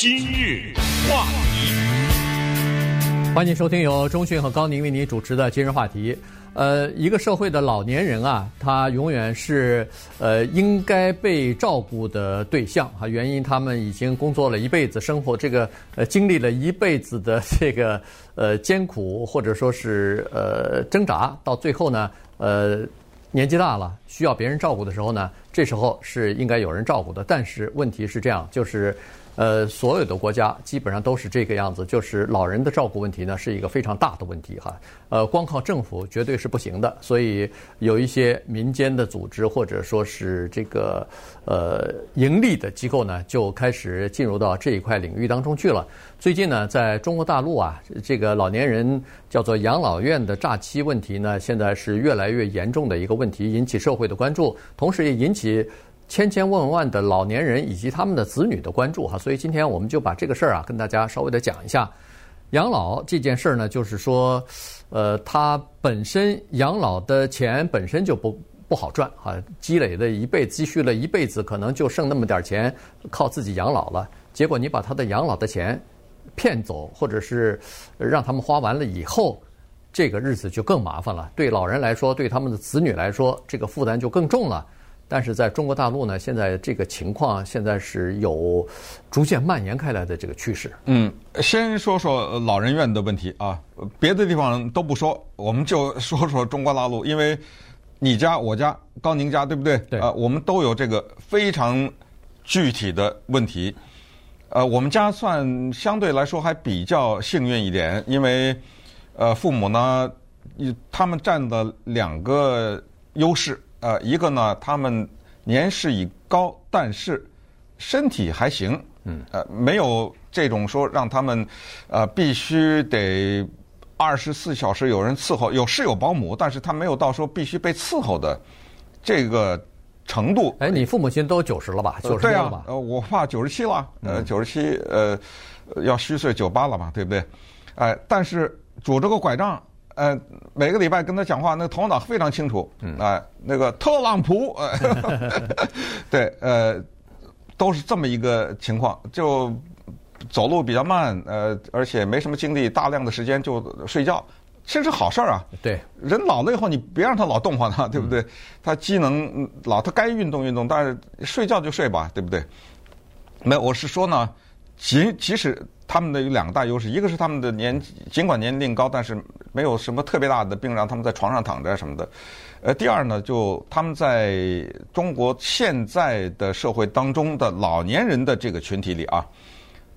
今日话题，欢迎收听由中讯和高宁为您主持的今日话题。呃，一个社会的老年人啊，他永远是呃应该被照顾的对象啊。原因他们已经工作了一辈子，生活这个呃经历了一辈子的这个呃艰苦或者说是呃挣扎，到最后呢，呃年纪大了需要别人照顾的时候呢，这时候是应该有人照顾的。但是问题是这样，就是。呃，所有的国家基本上都是这个样子，就是老人的照顾问题呢是一个非常大的问题哈。呃，光靠政府绝对是不行的，所以有一些民间的组织或者说是这个呃盈利的机构呢，就开始进入到这一块领域当中去了。最近呢，在中国大陆啊，这个老年人叫做养老院的诈欺问题呢，现在是越来越严重的一个问题，引起社会的关注，同时也引起。千千万万的老年人以及他们的子女的关注哈，所以今天我们就把这个事儿啊跟大家稍微的讲一下。养老这件事儿呢，就是说，呃，他本身养老的钱本身就不不好赚哈，积累的一辈积蓄了一辈子，可能就剩那么点钱靠自己养老了。结果你把他的养老的钱骗走，或者是让他们花完了以后，这个日子就更麻烦了。对老人来说，对他们的子女来说，这个负担就更重了。但是在中国大陆呢，现在这个情况现在是有逐渐蔓延开来的这个趋势。嗯，先说说老人院的问题啊，别的地方都不说，我们就说说中国大陆，因为你家、我家、高宁家，对不对？对。啊，我们都有这个非常具体的问题。呃，我们家算相对来说还比较幸运一点，因为呃，父母呢，他们占的两个优势。呃，一个呢，他们年事已高，但是身体还行，嗯，呃，没有这种说让他们呃必须得二十四小时有人伺候，有是有保姆，但是他没有到说必须被伺候的这个程度。哎，你父母亲都九十了吧？九十了吧？呃，我爸九十七了，呃，九十七，呃，要虚岁九八了嘛，对不对？哎，但是拄着个拐杖。呃，每个礼拜跟他讲话，那个头脑非常清楚。嗯，哎，那个特朗普，呃 对，呃，都是这么一个情况，就走路比较慢，呃，而且没什么精力，大量的时间就睡觉，其实是好事儿啊。对，人老了以后，你别让他老动晃他，对不对？他机能老，他该运动运动，但是睡觉就睡吧，对不对？没有，我是说呢，即即使。他们的有两个大优势，一个是他们的年尽管年龄高，但是没有什么特别大的病，让他们在床上躺着什么的。呃，第二呢，就他们在中国现在的社会当中的老年人的这个群体里啊，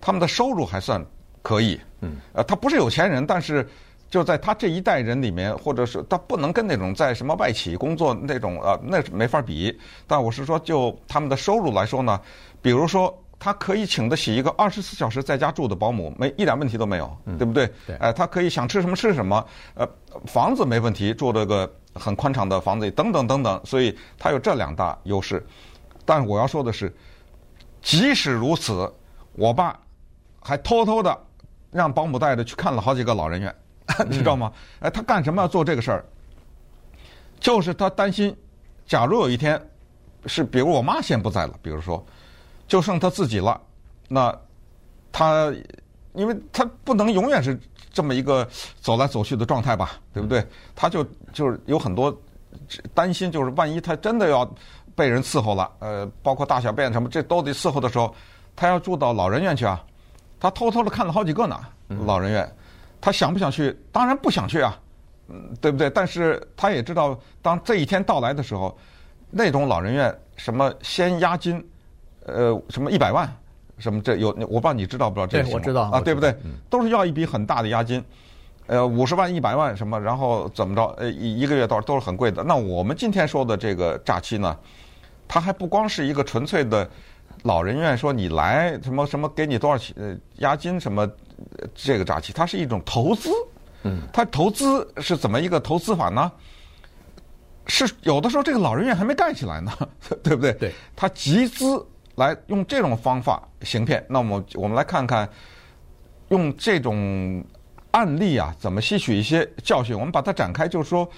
他们的收入还算可以。嗯。呃，他不是有钱人，但是就在他这一代人里面，或者是他不能跟那种在什么外企工作那种啊，那没法比。但我是说，就他们的收入来说呢，比如说。他可以请得起一个二十四小时在家住的保姆，没一点问题都没有，对不对？对。哎，他可以想吃什么吃什么，呃，房子没问题，住这个很宽敞的房子里，等等等等，所以他有这两大优势。但是我要说的是，即使如此，我爸还偷偷的让保姆带着去看了好几个老人院，你知道吗？哎，他干什么要做这个事儿？就是他担心，假如有一天是，比如我妈先不在了，比如说。就剩他自己了，那他，因为他不能永远是这么一个走来走去的状态吧，对不对？他就就是有很多担心，就是万一他真的要被人伺候了，呃，包括大小便什么，这都得伺候的时候，他要住到老人院去啊。他偷偷的看了好几个呢，老人院，他想不想去？当然不想去啊，嗯，对不对？但是他也知道，当这一天到来的时候，那种老人院什么先押金。呃，什么一百万，什么这有我不知道你知道不知道这个？对，我知道啊，对不对？都是要一笔很大的押金，呃，五十万、一百万什么，然后怎么着？呃，一一个月到都是很贵的。那我们今天说的这个诈欺呢，它还不光是一个纯粹的老人院，说你来什么什么给你多少钱呃押金什么这个诈欺，它是一种投资。嗯，它投资是怎么一个投资法呢？是有的时候这个老人院还没盖起来呢，对不对？对，他集资。来用这种方法行骗，那么我们来看看，用这种案例啊，怎么吸取一些教训？我们把它展开，就是说，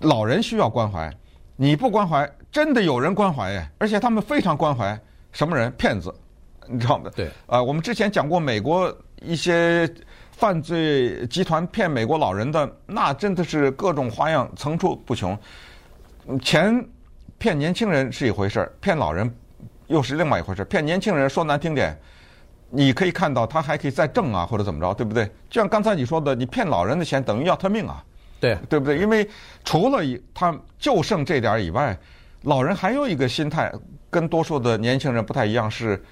老人需要关怀，你不关怀，真的有人关怀耶，而且他们非常关怀什么人？骗子，你知道吗？对。啊，我们之前讲过美国一些犯罪集团骗美国老人的，那真的是各种花样层出不穷。钱骗年轻人是一回事儿，骗老人又是另外一回事儿。骗年轻人说难听点，你可以看到他还可以再挣啊，或者怎么着，对不对？就像刚才你说的，你骗老人的钱等于要他命啊，对，对不对？因为除了他就剩这点以外，老人还有一个心态跟多数的年轻人不太一样，是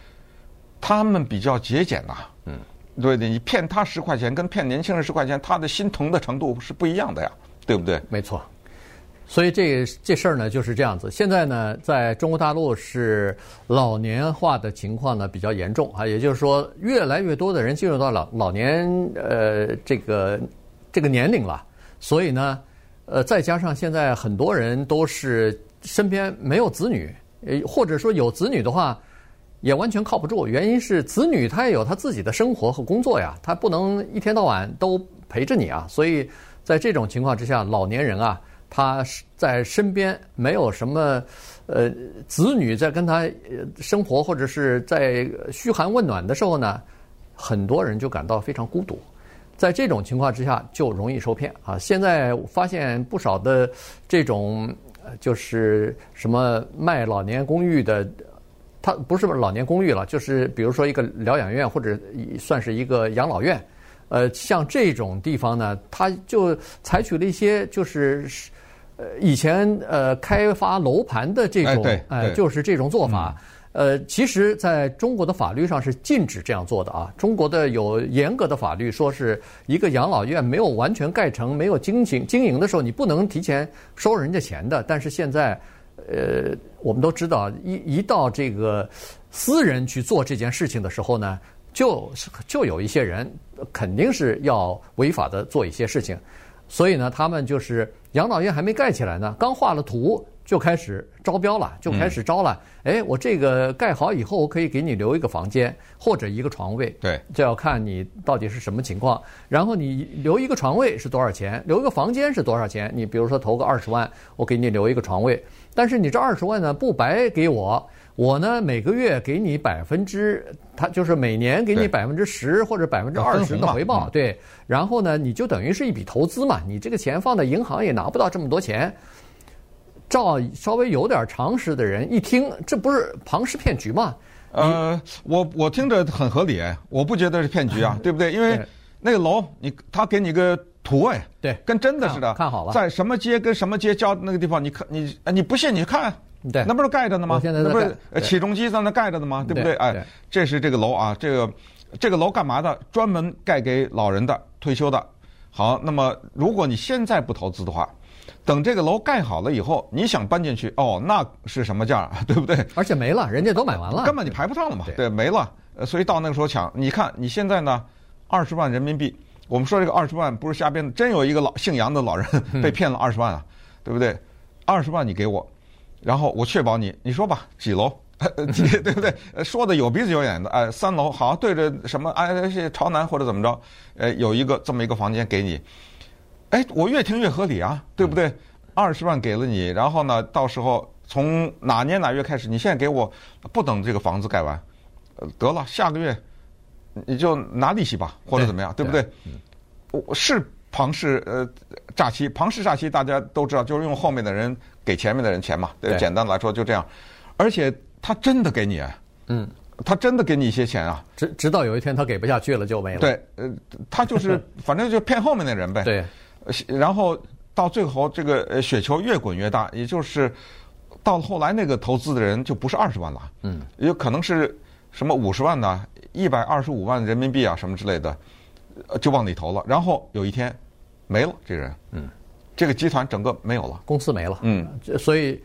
他们比较节俭呐。嗯，对的，你骗他十块钱，跟骗年轻人十块钱，他的心疼的程度是不一样的呀，对不对？没错。所以这这事儿呢就是这样子。现在呢，在中国大陆是老年化的情况呢比较严重啊，也就是说，越来越多的人进入到老老年呃这个这个年龄了。所以呢，呃，再加上现在很多人都是身边没有子女，呃，或者说有子女的话，也完全靠不住。原因是子女他也有他自己的生活和工作呀，他不能一天到晚都陪着你啊。所以在这种情况之下，老年人啊。他在身边没有什么，呃，子女在跟他生活，或者是在嘘寒问暖的时候呢，很多人就感到非常孤独。在这种情况之下，就容易受骗啊！现在发现不少的这种，就是什么卖老年公寓的，他不是老年公寓了，就是比如说一个疗养院或者算是一个养老院，呃，像这种地方呢，他就采取了一些就是。呃，以前呃开发楼盘的这种，哎，对，呃，就是这种做法。呃，其实在中国的法律上是禁止这样做的啊。中国的有严格的法律，说是一个养老院没有完全盖成、没有经营经营的时候，你不能提前收人家钱的。但是现在，呃，我们都知道，一一到这个私人去做这件事情的时候呢，就是就有一些人肯定是要违法的做一些事情。所以呢，他们就是养老院还没盖起来呢，刚画了图就开始招标了，就开始招了。哎，我这个盖好以后，我可以给你留一个房间或者一个床位。对，就要看你到底是什么情况。然后你留一个床位是多少钱？留一个房间是多少钱？你比如说投个二十万，我给你留一个床位。但是你这二十万呢，不白给我。我呢，每个月给你百分之，他就是每年给你百分之十或者百分之二十的回报，对。然后呢，你就等于是一笔投资嘛，你这个钱放在银行也拿不到这么多钱。照稍微有点常识的人一听，这不是庞氏骗局吗？呃，我我听着很合理，我不觉得是骗局啊，对不对？因为那个楼，你他给你个图哎，对，跟真的似的，看好了，在什么街跟什么街交那个地方，你看你你不信你看。对，那不是盖着呢吗？现在那不是起重机在那盖着呢吗？对不对？哎，这是这个楼啊，这个这个楼干嘛的？专门盖给老人的，退休的。好，那么如果你现在不投资的话，等这个楼盖好了以后，你想搬进去，哦，那是什么价？对不对？而且没了，人家都买完了，根本你排不上了嘛。对，没了。所以到那个时候抢。你看你现在呢，二十万人民币。我们说这个二十万不是瞎编的，真有一个老姓杨的老人 被骗了二十万啊，对不对？二十万你给我。然后我确保你，你说吧，几楼？几 对不对？说的有鼻子有眼的，哎，三楼好，对着什么？哎，是朝南或者怎么着？哎，有一个这么一个房间给你。哎，我越听越合理啊，对不对？二十万给了你，然后呢，到时候从哪年哪月开始？你现在给我，不等这个房子盖完，得了，下个月你就拿利息吧，或者怎么样，对，对不对？我是。庞氏呃诈欺，庞氏诈欺大家都知道，就是用后面的人给前面的人钱嘛。对，简单来说就这样。而且他真的给你，嗯，他真的给你一些钱啊。直直到有一天他给不下去了就没了。对，呃，他就是 反正就骗后面的人呗。对。然后到最后这个雪球越滚越大，也就是到后来那个投资的人就不是二十万了，嗯，有可能是什么五十万呐，一百二十五万人民币啊什么之类的，就往里投了。然后有一天。没了，这人，嗯，这个集团整个没有了，公司没了，嗯，所以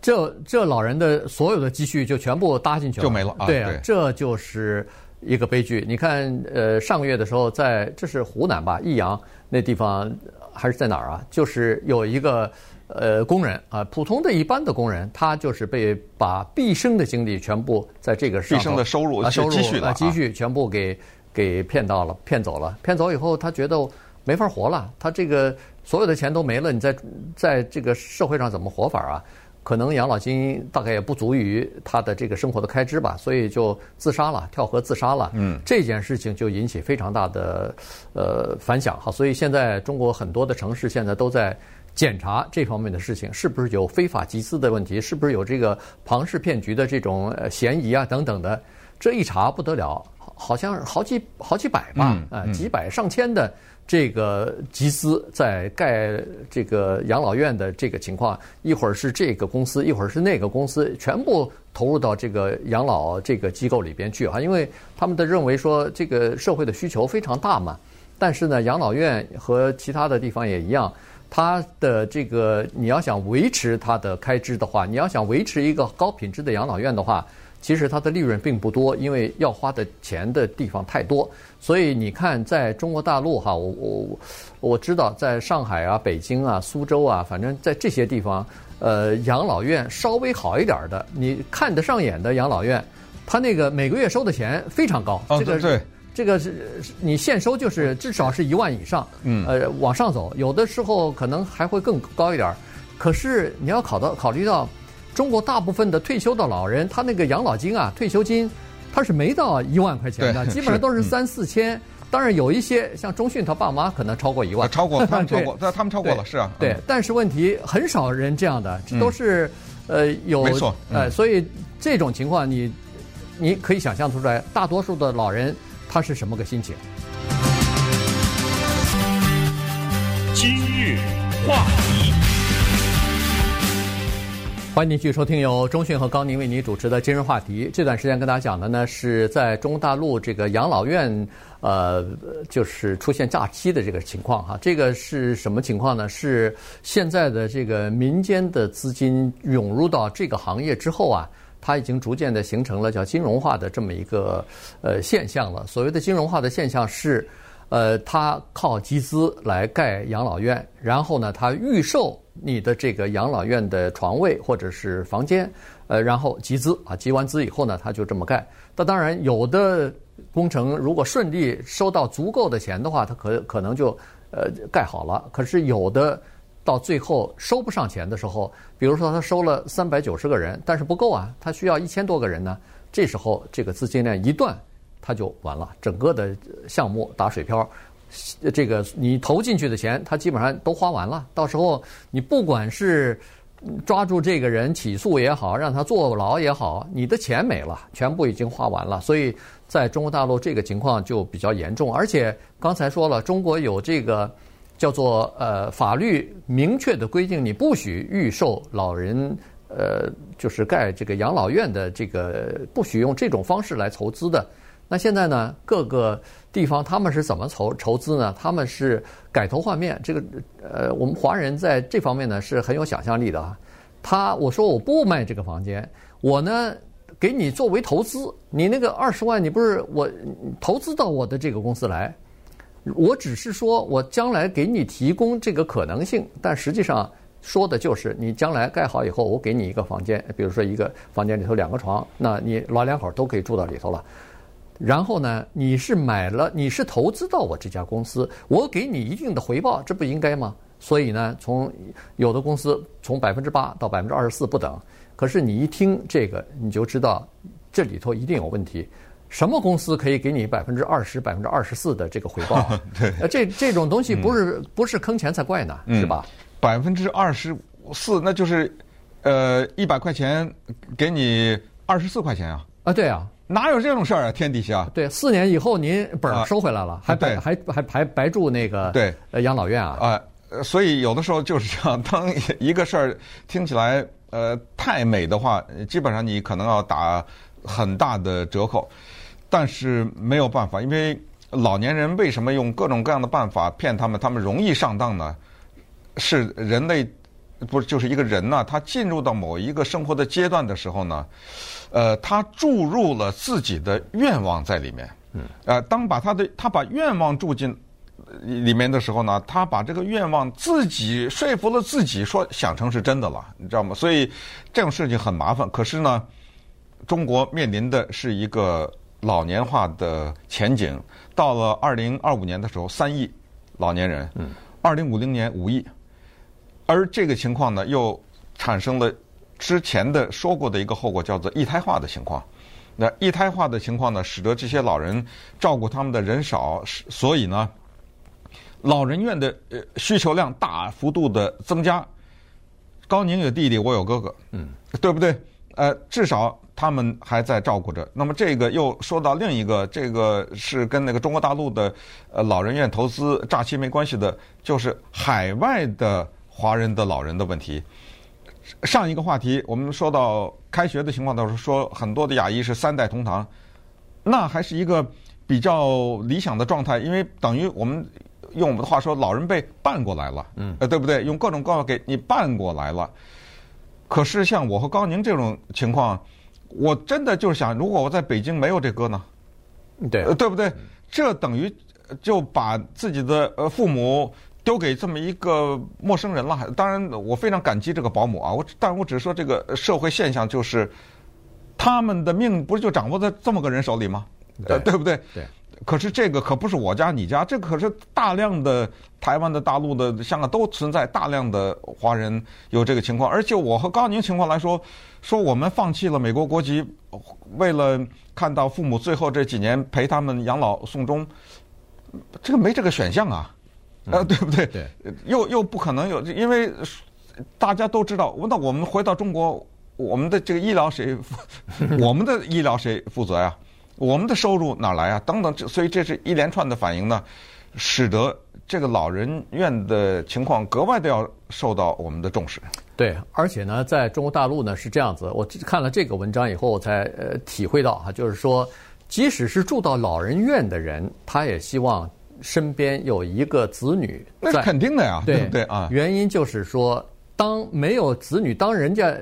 这这老人的所有的积蓄就全部搭进去了，就没了，啊、对这就是一个悲剧。你看，呃，上个月的时候在，在这是湖南吧，益阳那地方还是在哪儿啊？就是有一个呃工人啊，普通的一般的工人，他就是被把毕生的精力全部在这个上毕生的收入啊收入积蓄啊积蓄全部给给骗到了，骗走了，骗走以后，他觉得。没法活了，他这个所有的钱都没了，你在在这个社会上怎么活法啊？可能养老金大概也不足于他的这个生活的开支吧，所以就自杀了，跳河自杀了。嗯，这件事情就引起非常大的呃反响哈，所以现在中国很多的城市现在都在检查这方面的事情，是不是有非法集资的问题，是不是有这个庞氏骗局的这种嫌疑啊等等的，这一查不得了，好像好几好几百吧，啊，几百上千的。这个集资在盖这个养老院的这个情况，一会儿是这个公司，一会儿是那个公司，全部投入到这个养老这个机构里边去啊，因为他们的认为说这个社会的需求非常大嘛。但是呢，养老院和其他的地方也一样，它的这个你要想维持它的开支的话，你要想维持一个高品质的养老院的话。其实它的利润并不多，因为要花的钱的地方太多，所以你看，在中国大陆哈，我我我知道，在上海啊、北京啊、苏州啊，反正在这些地方，呃，养老院稍微好一点的，你看得上眼的养老院，它那个每个月收的钱非常高，这个对，这个是你现收就是至少是一万以上，嗯，呃，往上走，有的时候可能还会更高一点，可是你要考到考虑到。中国大部分的退休的老人，他那个养老金啊，退休金，他是没到一万块钱的，基本上都是三四千。当然有一些像中讯他爸妈可能超过一万，超过 他们超过，那，他们超过了，是啊。对，但是问题很少人这样的，都是呃有，没错，呃，所以这种情况你你可以想象出来，大多数的老人他是什么个心情？今日话题。欢迎继续收听由中讯和高宁为您主持的今日话题。这段时间跟大家讲的呢，是在中国大陆这个养老院，呃，就是出现诈欺的这个情况哈。这个是什么情况呢？是现在的这个民间的资金涌入到这个行业之后啊，它已经逐渐的形成了叫金融化的这么一个呃现象了。所谓的金融化的现象是，呃，他靠集资来盖养老院，然后呢，他预售。你的这个养老院的床位或者是房间，呃，然后集资啊，集完资以后呢，他就这么盖。那当然，有的工程如果顺利收到足够的钱的话，他可可能就呃盖好了。可是有的到最后收不上钱的时候，比如说他收了三百九十个人，但是不够啊，他需要一千多个人呢。这时候这个资金链一断，他就完了，整个的项目打水漂。这个你投进去的钱，他基本上都花完了。到时候你不管是抓住这个人起诉也好，让他坐牢也好，你的钱没了，全部已经花完了。所以在中国大陆这个情况就比较严重。而且刚才说了，中国有这个叫做呃法律明确的规定，你不许预售老人呃就是盖这个养老院的这个不许用这种方式来筹资的。那现在呢，各个地方他们是怎么筹筹资呢？他们是改头换面。这个呃，我们华人在这方面呢是很有想象力的啊。他我说我不卖这个房间，我呢给你作为投资，你那个二十万你不是我投资到我的这个公司来，我只是说我将来给你提供这个可能性，但实际上说的就是你将来盖好以后，我给你一个房间，比如说一个房间里头两个床，那你老两口都可以住到里头了。然后呢，你是买了，你是投资到我这家公司，我给你一定的回报，这不应该吗？所以呢，从有的公司从百分之八到百分之二十四不等。可是你一听这个，你就知道这里头一定有问题。什么公司可以给你百分之二十、百分之二十四的这个回报？对，这这种东西不是、嗯、不是坑钱才怪呢，是吧？百分之二十四，那就是呃一百块钱给你二十四块钱啊？啊，对啊。哪有这种事儿啊？天底下对，四年以后您本儿收回来了，啊、还白还还还白住那个对呃养老院啊啊，所以有的时候就是这样，当一个事儿听起来呃太美的话，基本上你可能要打很大的折扣，但是没有办法，因为老年人为什么用各种各样的办法骗他们？他们容易上当呢？是人类不是就是一个人呢？他进入到某一个生活的阶段的时候呢？呃，他注入了自己的愿望在里面。嗯。呃，当把他的他把愿望住进里面的时候呢，他把这个愿望自己说服了自己，说想成是真的了，你知道吗？所以这种事情很麻烦。可是呢，中国面临的是一个老年化的前景。到了二零二五年的时候，三亿老年人。嗯。二零五零年五亿，而这个情况呢，又产生了。之前的说过的一个后果，叫做一胎化的情况。那一胎化的情况呢，使得这些老人照顾他们的人少，所以呢，老人院的呃需求量大幅度的增加。高宁有弟弟，我有哥哥，嗯，对不对？呃，至少他们还在照顾着。那么这个又说到另一个，这个是跟那个中国大陆的呃老人院投资诈欺没关系的，就是海外的华人的老人的问题。上一个话题我们说到开学的情况的时候，说很多的亚裔是三代同堂，那还是一个比较理想的状态，因为等于我们。用我们的话说，老人被办过来了，嗯，呃，对不对？用各种各样给你办过来了。可是像我和高宁这种情况，我真的就是想，如果我在北京没有这哥呢？对，对不对？这等于就把自己的呃父母丢给这么一个陌生人了。当然，我非常感激这个保姆啊，我，但我只是说这个社会现象就是，他们的命不是就掌握在这么个人手里吗？对，对不对？对。可是这个可不是我家你家，这可是大量的台湾的、大陆的、香港都存在大量的华人有这个情况。而且我和高宁情况来说，说我们放弃了美国国籍，为了看到父母最后这几年陪他们养老送终，这个没这个选项啊，呃，对不对？对，又又不可能有，因为大家都知道，那我们回到中国，我们的这个医疗谁，我们的医疗谁负责呀？我们的收入哪来啊？等等，所以这是一连串的反应呢，使得这个老人院的情况格外的要受到我们的重视。对，而且呢，在中国大陆呢是这样子，我看了这个文章以后，我才呃体会到哈，就是说，即使是住到老人院的人，他也希望身边有一个子女。那是肯定的呀，对，对不对啊？原因就是说。当没有子女，当人家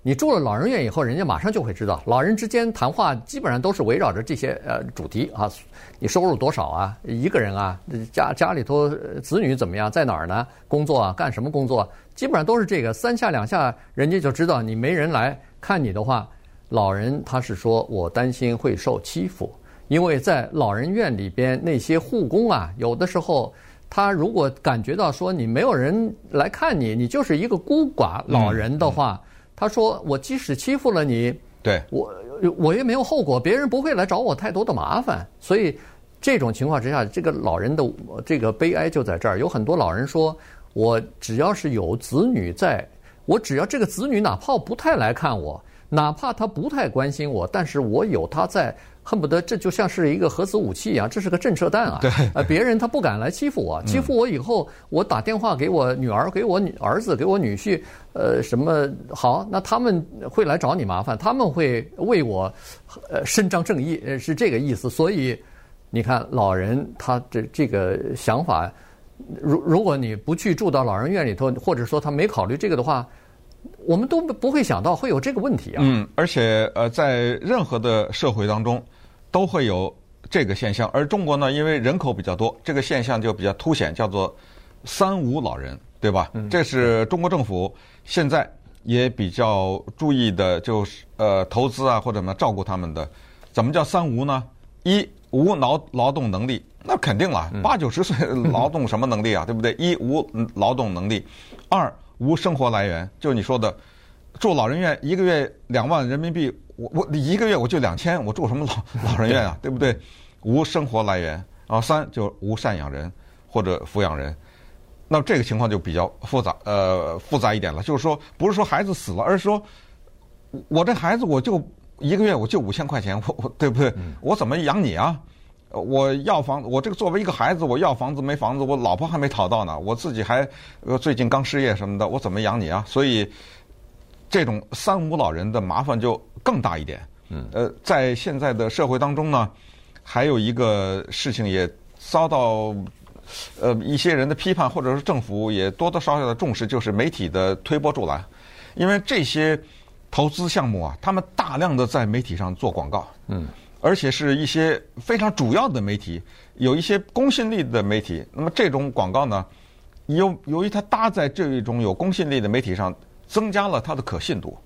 你住了老人院以后，人家马上就会知道，老人之间谈话基本上都是围绕着这些呃主题啊，你收入多少啊？一个人啊，家家里头子女怎么样，在哪儿呢？工作啊，干什么工作？基本上都是这个，三下两下，人家就知道你没人来看你的话，老人他是说我担心会受欺负，因为在老人院里边那些护工啊，有的时候。他如果感觉到说你没有人来看你，你就是一个孤寡老人的话，他说我即使欺负了你，对我我也没有后果，别人不会来找我太多的麻烦。所以这种情况之下，这个老人的这个悲哀就在这儿。有很多老人说，我只要是有子女在，我只要这个子女哪怕不太来看我，哪怕他不太关心我，但是我有他在。恨不得这就像是一个核子武器一样，这是个震慑弹啊！对，呃，别人他不敢来欺负我，欺负我以后，我打电话给我女儿、给我女儿子、给我女婿，呃，什么好？那他们会来找你麻烦，他们会为我，呃，伸张正义，呃，是这个意思。所以，你看，老人他这这个想法，如如果你不去住到老人院里头，或者说他没考虑这个的话。我们都不会想到会有这个问题啊！嗯，而且呃，在任何的社会当中，都会有这个现象。而中国呢，因为人口比较多，这个现象就比较凸显，叫做“三无老人”，对吧？嗯，这是中国政府现在也比较注意的，就是呃，投资啊或者什么照顾他们的。怎么叫“三无”呢？一无劳劳动能力，那肯定了，八九十岁 劳动什么能力啊？对不对？一无劳动能力，二。无生活来源，就是你说的，住老人院一个月两万人民币，我我一个月我就两千，我住什么老老人院啊？对不对？无生活来源，然后三就无赡养人或者抚养人，那这个情况就比较复杂，呃，复杂一点了。就是说，不是说孩子死了，而是说，我这孩子我就一个月我就五千块钱，我我对不对？我怎么养你啊？我要房子，我这个作为一个孩子，我要房子没房子，我老婆还没讨到呢，我自己还呃最近刚失业什么的，我怎么养你啊？所以这种三无老人的麻烦就更大一点。嗯，呃，在现在的社会当中呢，还有一个事情也遭到呃一些人的批判，或者是政府也多多少少的重视，就是媒体的推波助澜，因为这些投资项目啊，他们大量的在媒体上做广告。嗯。而且是一些非常主要的媒体，有一些公信力的媒体。那么这种广告呢，由由于它搭在这一种有公信力的媒体上，增加了它的可信度，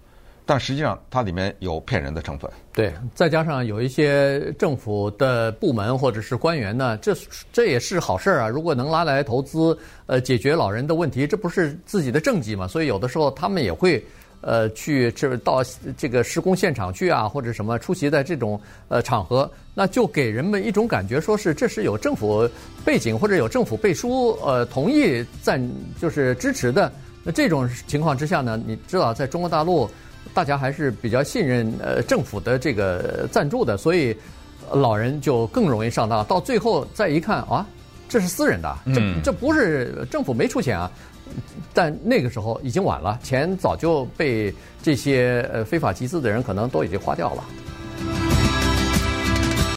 但实际上它里面有骗人的成分。对，再加上有一些政府的部门或者是官员呢，这这也是好事儿啊。如果能拉来投资，呃，解决老人的问题，这不是自己的政绩嘛？所以有的时候他们也会。呃去这到这个施工现场去啊，或者什么出席在这种呃场合，那就给人们一种感觉，说是这是有政府背景或者有政府背书呃同意赞就是支持的。那这种情况之下呢，你知道在中国大陆，大家还是比较信任呃政府的这个赞助的，所以老人就更容易上当。到最后再一看啊。这是私人的，这这不是政府没出钱啊，但那个时候已经晚了，钱早就被这些呃非法集资的人可能都已经花掉了。